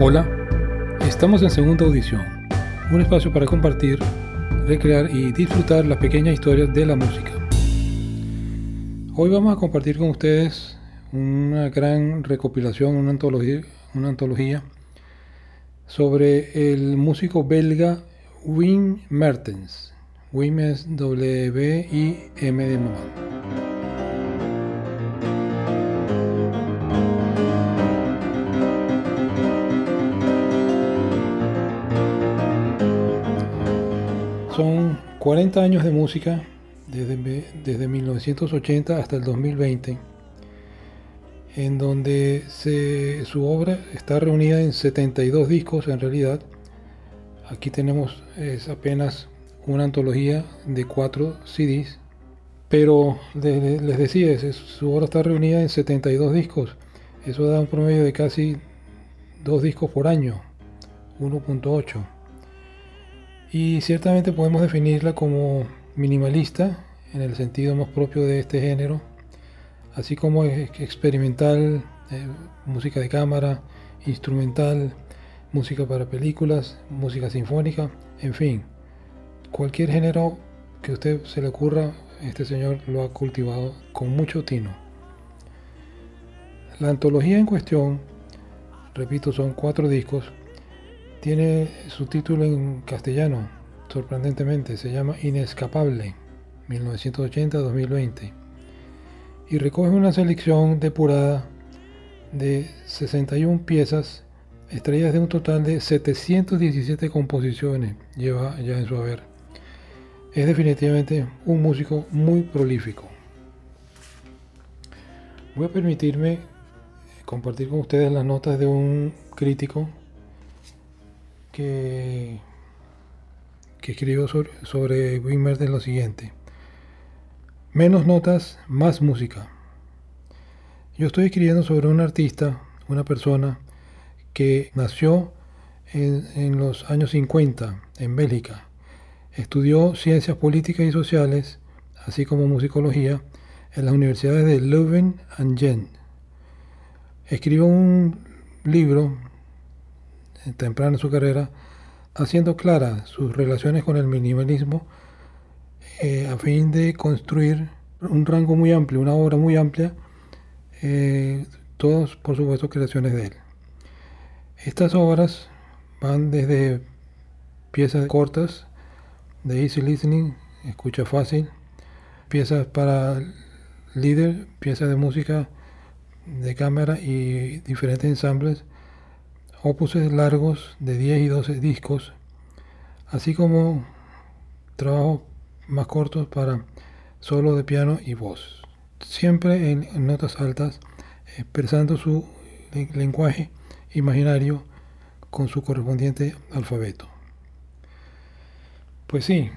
Hola, estamos en segunda audición, un espacio para compartir, recrear y disfrutar las pequeñas historias de la música. Hoy vamos a compartir con ustedes una gran recopilación, una antología, una antología sobre el músico belga Wim Mertens. Wim es W-I-M de mamá. Son 40 años de música desde, desde 1980 hasta el 2020, en donde su obra está reunida en 72 discos en realidad. Aquí tenemos es apenas una antología de 4 CDs, pero les, decía, su obra está reunida en 72 discos. Eso da un promedio de casi 2 discos por año, 1.8. Y ciertamente podemos definirla como minimalista en el sentido más propio de este género, así como experimental, eh, música de cámara, instrumental, música para películas, música sinfónica, en fin, cualquier género que a usted se le ocurra, este señor lo ha cultivado con mucho tino. La antología en cuestión, repito, son cuatro discos, tiene su título en castellano, sorprendentemente, se llama Inescapable. 1980-2020 y recoge una selección depurada de 61 piezas extraídas de un total de 717 composiciones lleva ya en su haber. Es definitivamente un músico muy prolífico. Voy a permitirme compartir con ustedes las notas de un crítico que, escribió sobre, sobre Wimmer lo siguiente. Menos notas, más música. Yo estoy escribiendo sobre un artista, una persona que nació en, los años 50 en Bélgica. Estudió ciencias políticas y sociales, así como musicología, en las universidades de Leuven y Gent. Escribió un libro temprano en su carrera, haciendo claras sus relaciones con el minimalismo eh, a fin de construir un rango muy amplio, una obra muy amplia, eh, todos por supuesto creaciones de él. Estas obras van desde piezas cortas de easy listening, escucha fácil, piezas para líder, piezas de música de cámara y diferentes ensambles, opuses largos de 10 y 12 discos, así como trabajo más cortos para solo de piano y voz. Siempre en notas altas, expresando su lenguaje imaginario con su correspondiente alfabeto. Pues sí,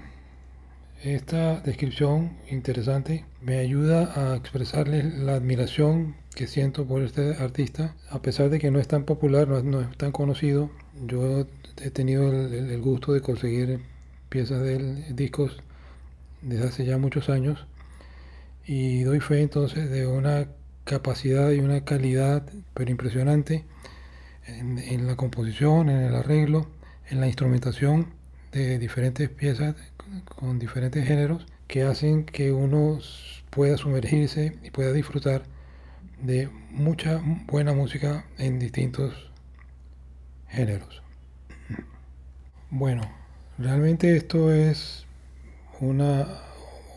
esta descripción interesante me ayuda a expresarles la admiración que siento por este artista, a pesar de que no es tan popular, no es, tan conocido. Yo he tenido el, el gusto de conseguir piezas de él, discos desde hace ya muchos años y doy fe entonces de una capacidad y una calidad pero impresionante en, la composición, en el arreglo, en la instrumentación de diferentes piezas con diferentes géneros que hacen que uno pueda sumergirse y pueda disfrutar de mucha buena música en distintos géneros. Bueno, realmente esto es una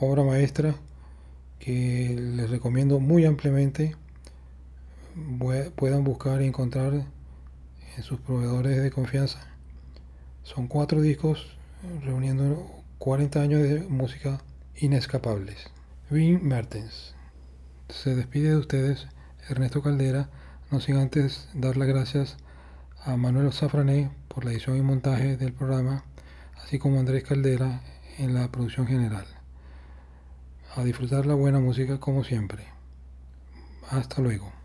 obra maestra que les recomiendo muy ampliamente puedan buscar y encontrar en sus proveedores de confianza. Son cuatro discos reuniendo 40 años de música inescapables. Wim Mertens. Se despide de ustedes Ernesto Caldera, no sin antes dar las gracias a Manuel Zafrané por la edición y montaje del programa, así como a Andrés Caldera en la producción general. A disfrutar la buena música como siempre. Hasta luego.